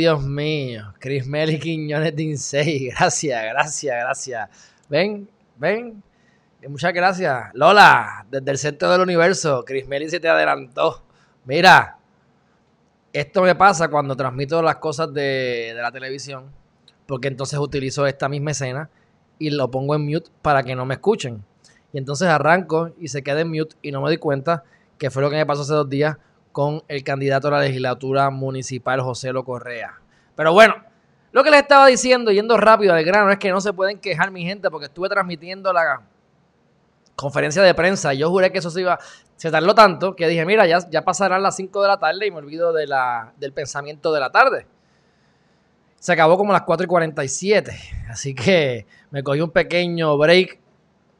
Dios mío, Chris Meli Quiñones de Insei. Gracias, gracias, gracias. Ven, ven. Muchas gracias. Lola, desde el centro del universo, Chris Meli se te adelantó. Mira, esto me pasa cuando transmito las cosas de, de la televisión, porque entonces utilizo esta misma escena y lo pongo en mute para que no me escuchen. Y entonces arranco y se queda en mute y no me doy cuenta que fue lo que me pasó hace dos días con el candidato a la legislatura municipal José Lo Correa. Pero bueno, lo que les estaba diciendo, yendo rápido al grano, es que no se pueden quejar mi gente porque estuve transmitiendo la conferencia de prensa yo juré que eso se iba, se tardó tanto que dije, mira, ya, ya pasarán las 5 de la tarde y me olvido de la, del pensamiento de la tarde. Se acabó como las 4 y 47, así que me cogí un pequeño break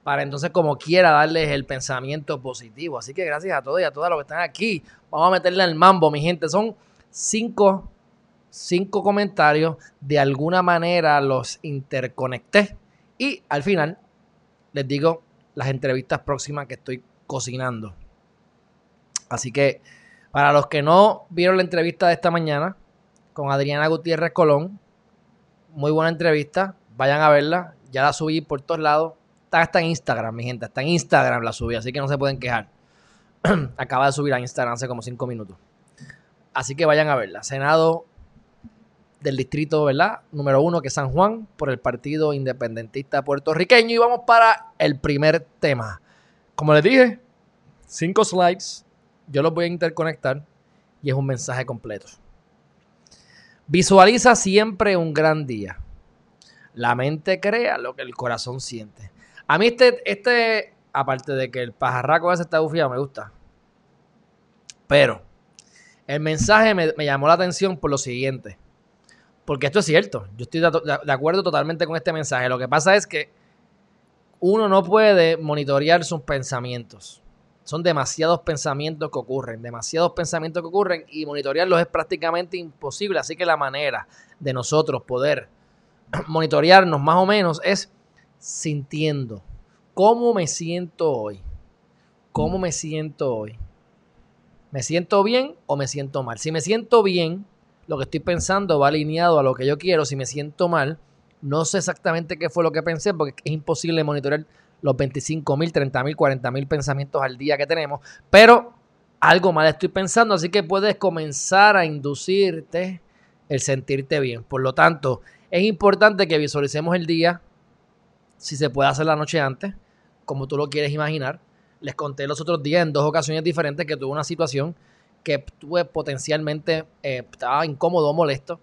para entonces como quiera darles el pensamiento positivo. Así que gracias a todos y a todas los que están aquí. Vamos a meterle al mambo, mi gente. Son cinco, cinco comentarios. De alguna manera los interconecté. Y al final les digo las entrevistas próximas que estoy cocinando. Así que para los que no vieron la entrevista de esta mañana con Adriana Gutiérrez Colón, muy buena entrevista. Vayan a verla. Ya la subí por todos lados Está en Instagram, mi gente. Está en Instagram la subí, así que no se pueden quejar. Acaba de subir a Instagram hace como cinco minutos. Así que vayan a verla. Senado del distrito, ¿verdad? Número uno, que es San Juan, por el Partido Independentista Puertorriqueño. Y vamos para el primer tema. Como les dije, cinco slides. Yo los voy a interconectar y es un mensaje completo. Visualiza siempre un gran día. La mente crea lo que el corazón siente. A mí este, este, aparte de que el pajarraco ese está bufiado, me gusta. Pero el mensaje me, llamó la atención por lo siguiente. Porque esto es cierto. Yo estoy de, acuerdo totalmente con este mensaje. Lo que pasa es que uno no puede monitorear sus pensamientos. Son demasiados pensamientos que ocurren, demasiados pensamientos que ocurren y monitorearlos es prácticamente imposible. Así que la manera de nosotros poder monitorearnos más o menos es sintiendo. ¿Cómo me siento hoy? ¿Cómo me siento hoy? ¿Me siento bien o me siento mal? Si me siento bien, lo que estoy pensando va alineado a lo que yo quiero. Si me siento mal, no sé exactamente qué fue lo que pensé porque es imposible monitorear los 25 mil, 30 mil, 40 mil pensamientos al día que tenemos. Pero algo mal estoy pensando, así que puedes comenzar a inducirte el sentirte bien. Por lo tanto, es importante que visualicemos el día si se puede hacer la noche antes, como tú lo quieres imaginar. Les conté los otros días en dos ocasiones diferentes que tuve una situación que tuve potencialmente, eh, estaba incómodo, molesto,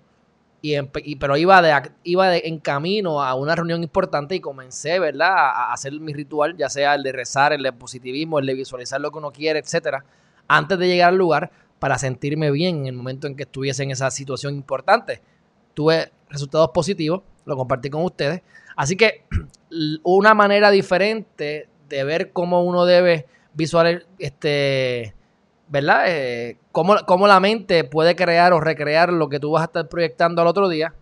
y, pero iba, iba en camino a una reunión importante y comencé, ¿verdad?, a, hacer mi ritual, ya sea el de rezar, el de positivismo, el de visualizar lo que uno quiere, etcétera, antes de llegar al lugar para sentirme bien en el momento en que estuviese en esa situación importante. Tuve resultados positivos, lo compartí con ustedes. Así que una manera diferente de ver cómo uno debe visualizar, este, ¿verdad? Eh, cómo, la mente puede crear o recrear lo que tú vas a estar proyectando al otro día,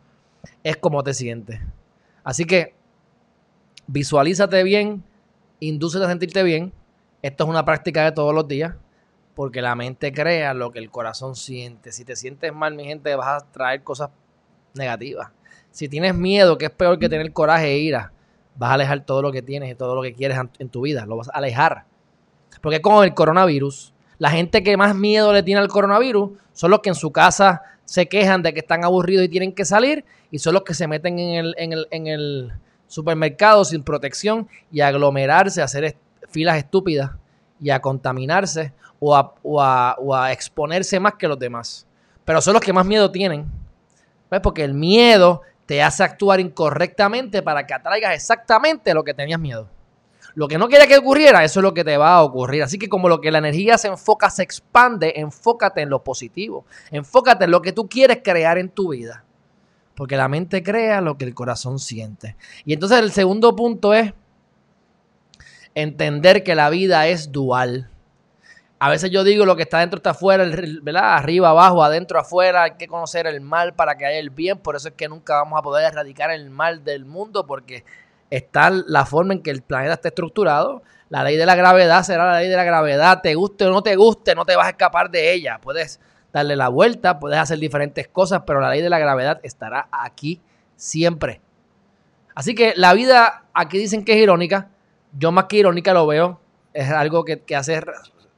es cómo te sientes. Así que visualízate bien, indúcete a sentirte bien. Esto es una práctica de todos los días, porque la mente crea lo que el corazón siente. Si te sientes mal, mi gente, vas a traer cosas negativas. Si tienes miedo, que es peor que tener coraje e ira, vas a alejar todo lo que tienes y todo lo que quieres en tu vida. Lo vas a alejar. Porque con el coronavirus, la gente que más miedo le tiene al coronavirus son los que en su casa se quejan de que están aburridos y tienen que salir y son los que se meten en el, en el, supermercado sin protección y a aglomerarse, a hacer filas estúpidas y a contaminarse o a, o a exponerse más que los demás. Pero son los que más miedo tienen. ¿Ves? Porque el miedo te hace actuar incorrectamente para que atraigas exactamente lo que tenías miedo. Lo que no quería que ocurriera, eso es lo que te va a ocurrir. Así que como lo que la energía se enfoca, se expande, enfócate en lo positivo. Enfócate en lo que tú quieres crear en tu vida. Porque la mente crea lo que el corazón siente. Y entonces el segundo punto es entender que la vida es dual. A veces yo digo lo que está dentro está afuera, ¿verdad? Arriba, abajo, adentro, afuera. Hay que conocer el mal para que haya el bien. Por eso es que nunca vamos a poder erradicar el mal del mundo porque está la forma en que el planeta está estructurado. La ley de la gravedad será la ley de la gravedad. Te guste o no te guste, no te vas a escapar de ella. Puedes darle la vuelta, puedes hacer diferentes cosas, pero la ley de la gravedad estará aquí siempre. Así que la vida, aquí dicen que es irónica, yo más que irónica lo veo, es algo que, hace,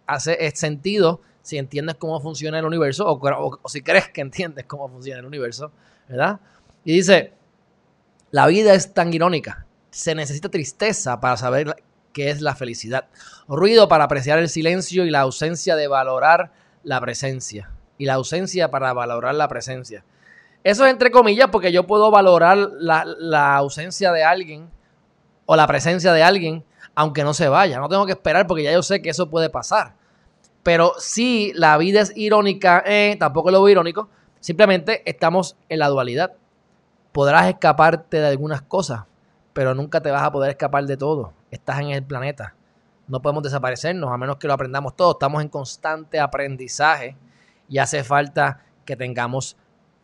hace sentido si entiendes cómo funciona el universo o, o si crees que entiendes cómo funciona el universo, ¿verdad? Y dice, la vida es tan irónica, se necesita tristeza para saber qué es la felicidad, ruido para apreciar el silencio y la ausencia de valorar la presencia, y la ausencia para valorar la presencia. Eso es entre comillas porque yo puedo valorar la, ausencia de alguien o la presencia de alguien aunque no se vaya. No tengo que esperar porque ya yo sé que eso puede pasar. Pero si la vida es irónica, eh, tampoco lo irónico. Simplemente estamos en la dualidad. Podrás escaparte de algunas cosas, pero nunca te vas a poder escapar de todo. Estás en el planeta. No podemos desaparecernos a menos que lo aprendamos todo. Estamos en constante aprendizaje y hace falta que tengamos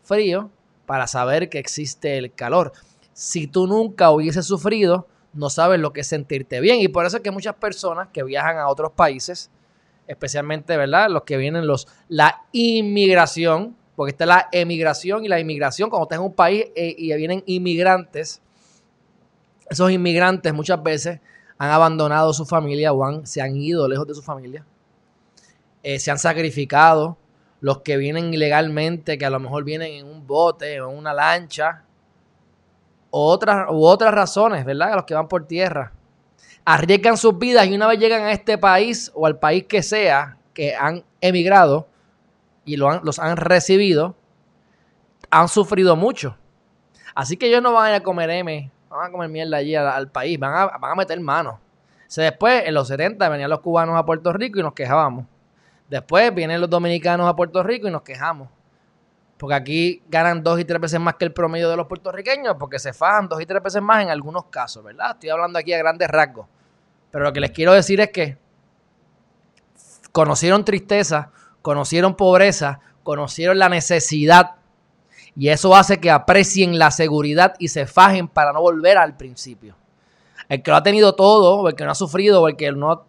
frío para saber que existe el calor. Si tú nunca hubiese sufrido, no sabes lo que es sentirte bien. Y por eso es que muchas personas que viajan a otros países, especialmente, ¿verdad? Los que vienen, los, la inmigración, porque está la emigración y la inmigración, cuando estás en un país eh, y vienen inmigrantes, esos inmigrantes muchas veces han abandonado su familia o se han ido lejos de su familia, eh, se han sacrificado, los que vienen ilegalmente, que a lo mejor vienen en un bote o en una lancha, o otras, u otras razones, ¿verdad? Los que van por tierra. Arriesgan sus vidas y una vez llegan a este país o al país que sea, que han emigrado y los han recibido, han sufrido mucho. Así que ellos no van a ir a comer M, van a comer mierda allí al, país, van a, van a meter manos. después, en los 70, venían los cubanos a Puerto Rico y nos quejábamos. Después vienen los dominicanos a Puerto Rico y nos quejamos. Porque aquí ganan dos y tres veces más que el promedio de los puertorriqueños, porque se fajan dos y tres veces más en algunos casos, ¿verdad? Estoy hablando aquí a grandes rasgos. Pero lo que les quiero decir es que conocieron tristeza, conocieron pobreza, conocieron la necesidad. Y eso hace que aprecien la seguridad y se fajen para no volver al principio. El que lo ha tenido todo, o el que no ha sufrido, o el que no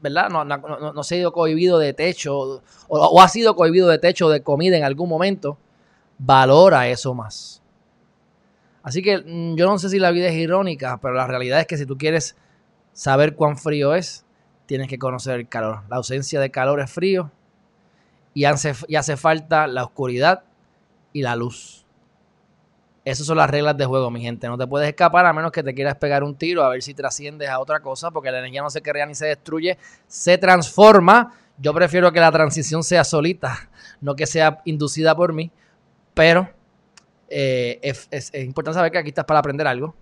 ¿verdad? No, no, se ha ido cohibido de techo o, ha sido cohibido de techo de comida en algún momento, valora eso más. Así que mm, yo no sé si la vida es irónica, pero la realidad es que si tú quieres saber cuán frío es, tienes que conocer el calor. La ausencia de calor es frío y hace, y hace falta la oscuridad y la luz. Esas son las reglas de juego, mi gente. No te puedes escapar a menos que te quieras pegar un tiro a ver si trasciendes a otra cosa, porque la energía no se crea ni se destruye, se transforma. Yo prefiero que la transición sea solita, no que sea inducida por mí, pero eh, es, importante saber que aquí estás para aprender algo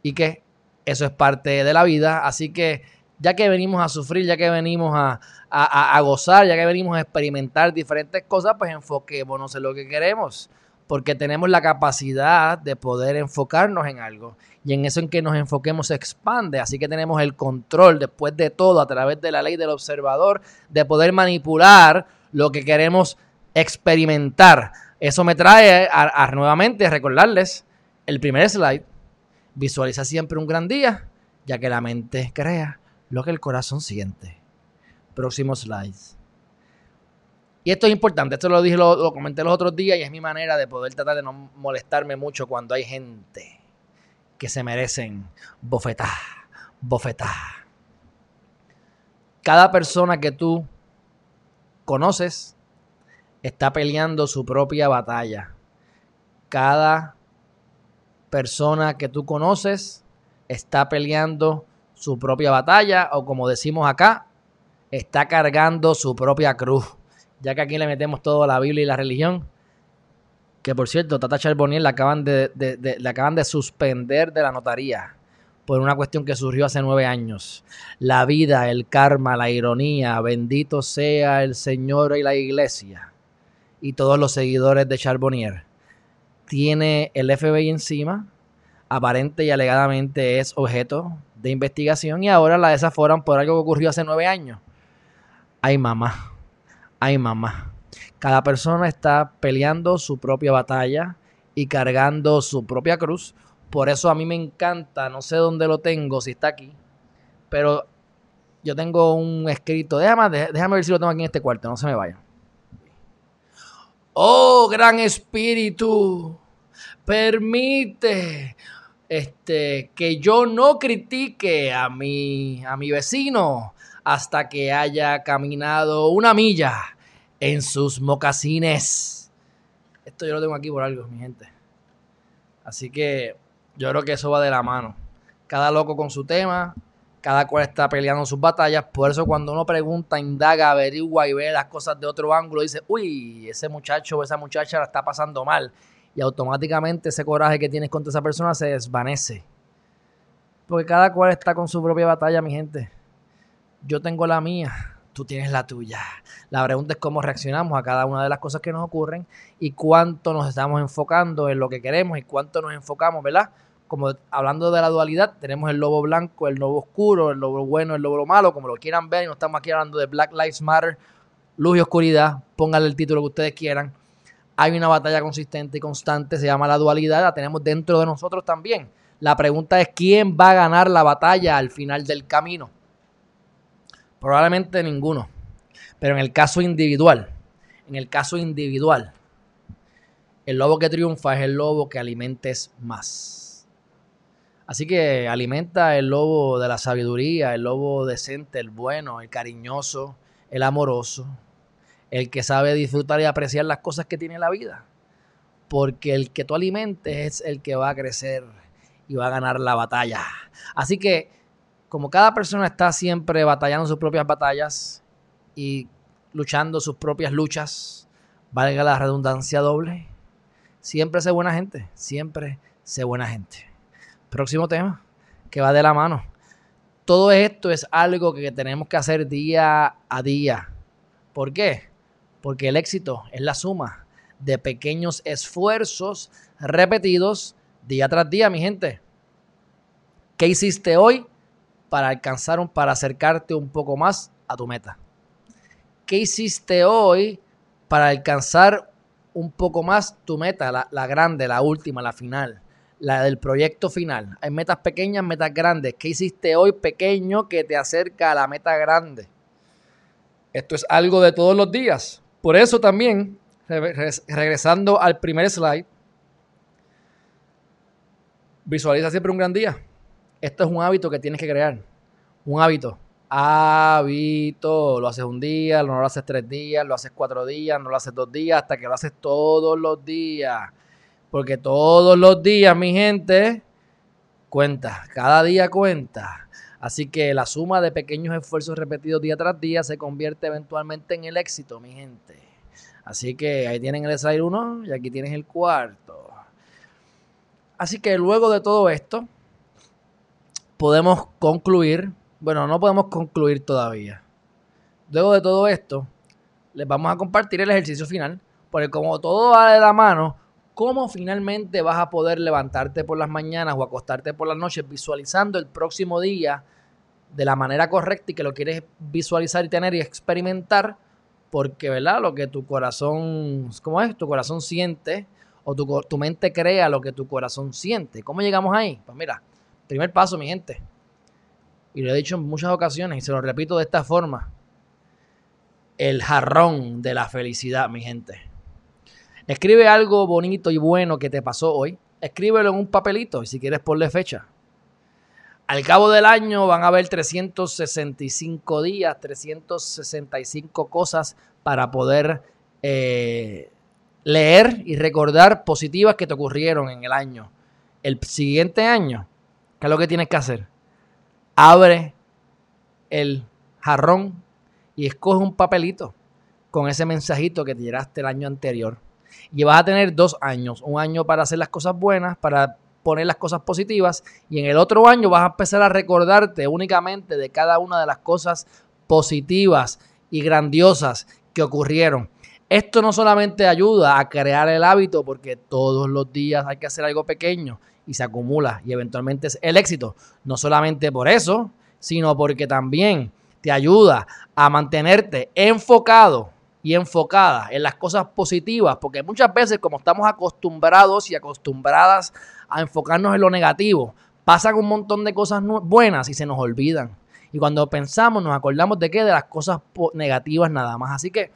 y que eso es parte de la vida. Así que ya que venimos a sufrir, ya que venimos a, a gozar, ya que venimos a experimentar diferentes cosas, pues enfoquémonos en lo que queremos porque tenemos la capacidad de poder enfocarnos en algo. Y en eso en que nos enfoquemos se expande. Así que tenemos el control, después de todo, a través de la ley del observador, de poder manipular lo que queremos experimentar. Eso me trae a, nuevamente recordarles el primer slide. Visualiza siempre un gran día, ya que la mente crea lo que el corazón siente. Próximo slide. Y esto es importante, esto lo dije, lo, comenté los otros días y es mi manera de poder tratar de no molestarme mucho cuando hay gente que se merecen bofetá, bofetá. Cada persona que tú conoces está peleando su propia batalla. Cada persona que tú conoces está peleando su propia batalla o como decimos acá, está cargando su propia cruz ya que aquí le metemos todo la Biblia y la religión. Que por cierto, Tata Charbonnier la acaban de, le acaban de suspender de la notaría por una cuestión que surgió hace nueve años. La vida, el karma, la ironía, bendito sea el Señor y la iglesia y todos los seguidores de Charbonnier. Tiene el FBI encima, aparente y alegadamente es objeto de investigación y ahora la desaforan por algo que ocurrió hace nueve años. Ay, mamá ay mamá. Cada persona está peleando su propia batalla y cargando su propia cruz. Por eso a mí me encanta, no sé dónde lo tengo, si está aquí, pero yo tengo un escrito, déjame, déjame ver si lo tengo aquí en este cuarto, no se me vaya. Oh, gran espíritu, permite este, que yo no critique a mi, a mi vecino hasta que haya caminado una milla en sus mocasines. Esto yo lo tengo aquí por algo, mi gente. Así que yo creo que eso va de la mano. Cada loco con su tema, cada cual está peleando sus batallas. Por eso cuando uno pregunta, indaga, averigua y ve las cosas de otro ángulo, dice, uy, ese muchacho o esa muchacha la está pasando mal. Y automáticamente ese coraje que tienes contra esa persona se desvanece. Porque cada cual está con su propia batalla, mi gente. Yo tengo la mía, tú tienes la tuya. La pregunta es cómo reaccionamos a cada una de las cosas que nos ocurren y cuánto nos estamos enfocando en lo que queremos y cuánto nos enfocamos, ¿verdad? como hablando de la dualidad, tenemos el lobo blanco, el lobo oscuro, el lobo bueno, el lobo malo, como lo quieran ver, y no estamos aquí hablando de Black Lives Matter, luz y oscuridad, pónganle el título que ustedes quieran. Hay una batalla consistente y constante, se llama la dualidad, la tenemos dentro de nosotros también. La pregunta es quién va a ganar la batalla al final del camino. Probablemente ninguno. Pero en el caso individual, en el caso individual, el lobo que triunfa es el lobo que alimentes más. Así que alimenta el lobo de la sabiduría, el lobo decente, el bueno, el cariñoso, el amoroso, el que sabe disfrutar y apreciar las cosas que tiene la vida. Porque el que tú alimentes es el que va a crecer y va a ganar la batalla. Así que, como cada persona está siempre batallando sus propias batallas y luchando sus propias luchas, valga la redundancia doble, siempre sé buena gente, siempre sé buena gente. Próximo tema, que va de la mano. Todo esto es algo que tenemos que hacer día a día. ¿Por qué? Porque el éxito es la suma de pequeños esfuerzos repetidos día tras día, mi gente. ¿Qué hiciste hoy para alcanzar, para acercarte un poco más a tu meta? ¿Qué hiciste hoy para alcanzar un poco más tu meta, la, la grande, la última, la final? la del proyecto final. Hay metas pequeñas, metas grandes. ¿Qué hiciste hoy pequeño que te acerca a la meta grande? Esto es algo de todos los días. Por eso también, regresando al primer slide, visualiza siempre un gran día. Esto es un hábito que tienes que crear. Un hábito. Hábito. Lo haces un día, no lo haces tres días, lo haces cuatro días, no lo haces dos días, hasta que lo haces todos los días. Porque todos los días, mi gente, cuenta. Cada día cuenta. Así que la suma de pequeños esfuerzos repetidos día tras día se convierte eventualmente en el éxito, mi gente. Así que ahí tienen el slide 1 y aquí tienes el cuarto. Así que luego de todo esto, podemos concluir, bueno, no podemos concluir todavía. Luego de todo esto, les vamos a compartir el ejercicio final, porque como todo va de la mano, cómo finalmente vas a poder levantarte por las mañanas o acostarte por las noches visualizando el próximo día de la manera correcta y que lo quieres visualizar y tener y experimentar, porque, ¿verdad? Lo que tu corazón, ¿cómo es? Tu corazón siente o tu, tu mente crea lo que tu corazón siente. ¿Cómo llegamos ahí? Pues mira, primer paso, mi gente, y lo he dicho en muchas ocasiones y se lo repito de esta forma, el jarrón de la felicidad, mi gente. Escribe algo bonito y bueno que te pasó hoy. Escríbelo en un papelito y si quieres ponle fecha. Al cabo del año van a haber 365 días, 365 cosas para poder eh, leer y recordar positivas que te ocurrieron en el año. El siguiente año, ¿qué es lo que tienes que hacer? Abre el jarrón y escoge un papelito con ese mensajito que te llegaste el año anterior. Y vas a tener dos años, un año para hacer las cosas buenas, para poner las cosas positivas, y en el otro año vas a empezar a recordarte únicamente de cada una de las cosas positivas y grandiosas que ocurrieron. Esto no solamente ayuda a crear el hábito, porque todos los días hay que hacer algo pequeño y se acumula y eventualmente es el éxito. No solamente por eso, sino porque también te ayuda a mantenerte enfocado y enfocada en las cosas positivas, porque muchas veces como estamos acostumbrados y acostumbradas a enfocarnos en lo negativo, pasan un montón de cosas buenas y se nos olvidan. Y cuando pensamos nos acordamos de qué? De las cosas negativas nada más. Así que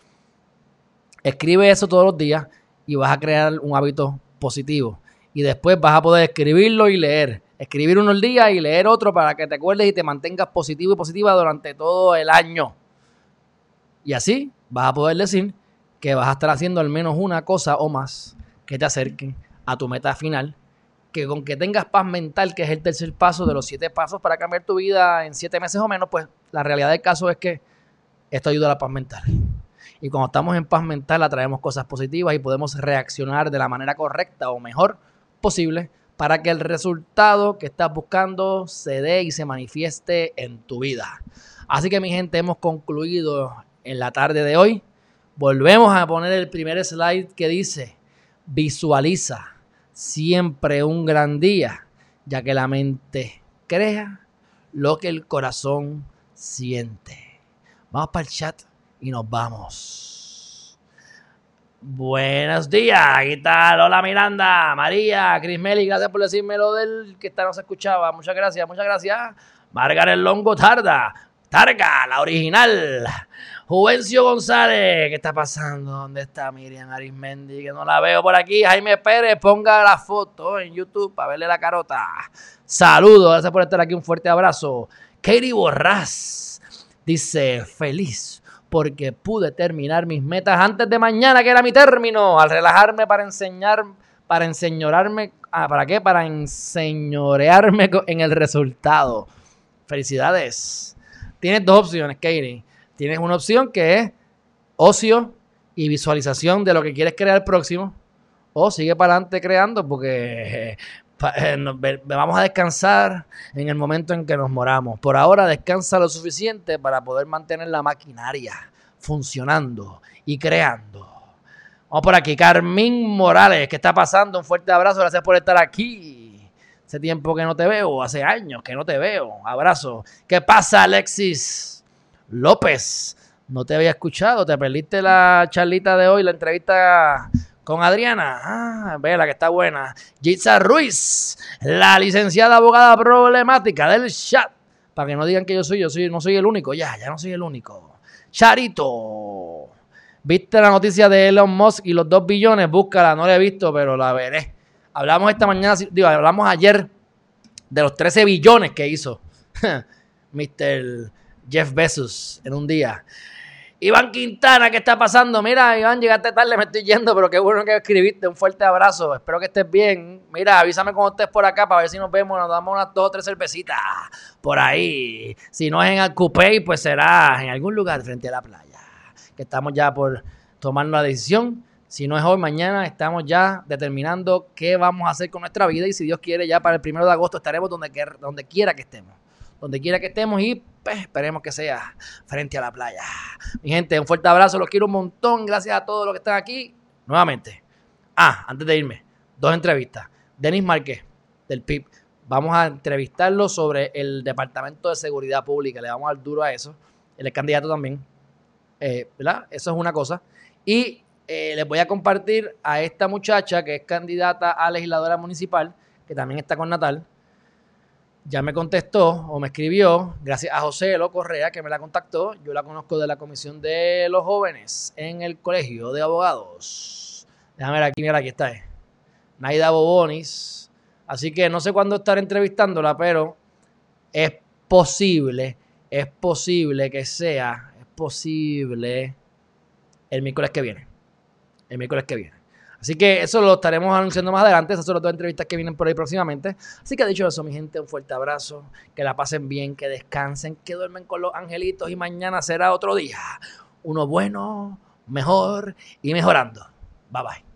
Escribe eso todos los días y vas a crear un hábito positivo. Y después vas a poder escribirlo y leer. Escribir uno al día y leer otro para que te acuerdes y te mantengas positivo y positiva durante todo el año. Y así vas a poder decir que vas a estar haciendo al menos una cosa o más que te acerquen a tu meta final. Que con que tengas paz mental, que es el tercer paso de los siete pasos para cambiar tu vida en siete meses o menos, pues la realidad del caso es que esto ayuda a la paz mental. Y cuando estamos en paz mental atraemos cosas positivas y podemos reaccionar de la manera correcta o mejor posible para que el resultado que estás buscando se dé y se manifieste en tu vida. Así que mi gente, hemos concluido en la tarde de hoy. Volvemos a poner el primer slide que dice, visualiza siempre un gran día, ya que la mente crea lo que el corazón siente. Vamos para el chat y nos vamos. Buenos días, ¿qué tal? Hola Miranda, María, Cris Meli, gracias por decirme lo del que esta no se escuchaba. Muchas gracias, muchas gracias. Margaret Longo Tarda, Targa, la original. Juvencio González, ¿qué está pasando? ¿Dónde está Miriam Arismendi? Que no la veo por aquí. Jaime Pérez, ponga la foto en YouTube para verle la carota. Saludos, gracias por estar aquí. Un fuerte abrazo. Katie Borrás dice: Feliz porque pude terminar mis metas antes de mañana, que era mi término, al relajarme para enseñar, para enseñorarme, ah, ¿para qué? Para enseñorearme en el resultado. Felicidades. Tienes dos opciones, Katie. Tienes una opción que es ocio y visualización de lo que quieres crear próximo. O sigue para adelante creando porque vamos a descansar en el momento en que nos moramos. Por ahora descansa lo suficiente para poder mantener la maquinaria funcionando y creando. Vamos por aquí, Carmín Morales, ¿qué está pasando? Un fuerte abrazo, gracias por estar aquí. Hace tiempo que no te veo, hace años que no te veo. Abrazo. ¿Qué pasa, Alexis López? No te había escuchado, te perdiste la charlita de hoy, la entrevista con Adriana. Ah, vela que está buena. Jitsa Ruiz, la licenciada abogada problemática del chat. Para que no digan que yo soy, yo soy, no soy el único. Ya, ya no soy el único. Charito. ¿Viste la noticia de Elon Musk y los dos billones? Búscala, no la he visto, pero la veré. Hablamos esta mañana, digo, hablamos ayer de los 13 billones que hizo Mr. Jeff Bezos en un día. Iván Quintana, ¿qué está pasando? Mira, Iván, llegaste tarde, me estoy yendo, pero qué bueno que escribiste. Un fuerte abrazo. Espero que estés bien. Mira, avísame cuando estés por acá para ver si nos vemos. Nos damos unas dos o tres cervecitas por ahí. Si no es en Alcupey, pues será en algún lugar frente a la playa. Que estamos ya por tomar una decisión. Si no es hoy, mañana estamos ya determinando qué vamos a hacer con nuestra vida. Y si Dios quiere, ya para el primero de agosto estaremos donde, donde quiera que estemos donde quiera que estemos y pues, esperemos que sea frente a la playa. Mi gente, un fuerte abrazo, los quiero un montón, gracias a todos los que están aquí. Nuevamente. Ah, antes de irme, dos entrevistas. Denis Márquez, del PIB. Vamos a entrevistarlo sobre el Departamento de Seguridad Pública. Le vamos a dar duro a eso. Él es candidato también. Eh, ¿Verdad? Eso es una cosa. Y eh, les voy a compartir a esta muchacha que es candidata a legisladora municipal, que también está con Natal ya me contestó o me escribió, gracias a José Elo Correa que me la contactó. Yo la conozco de la Comisión de los Jóvenes en el Colegio de Abogados. Déjame ver aquí, mira, aquí está. Eh. Naida Bobonis. Así que no sé cuándo estar entrevistándola, pero es posible, es posible que sea, es posible el miércoles que viene. El miércoles que viene. Así que eso lo estaremos anunciando más adelante. Esas son las dos entrevistas que vienen por ahí próximamente. Así que dicho eso, mi gente, un fuerte abrazo. Que la pasen bien, que descansen, que duermen con los angelitos y mañana será otro día. Uno bueno, mejor y mejorando. Bye bye.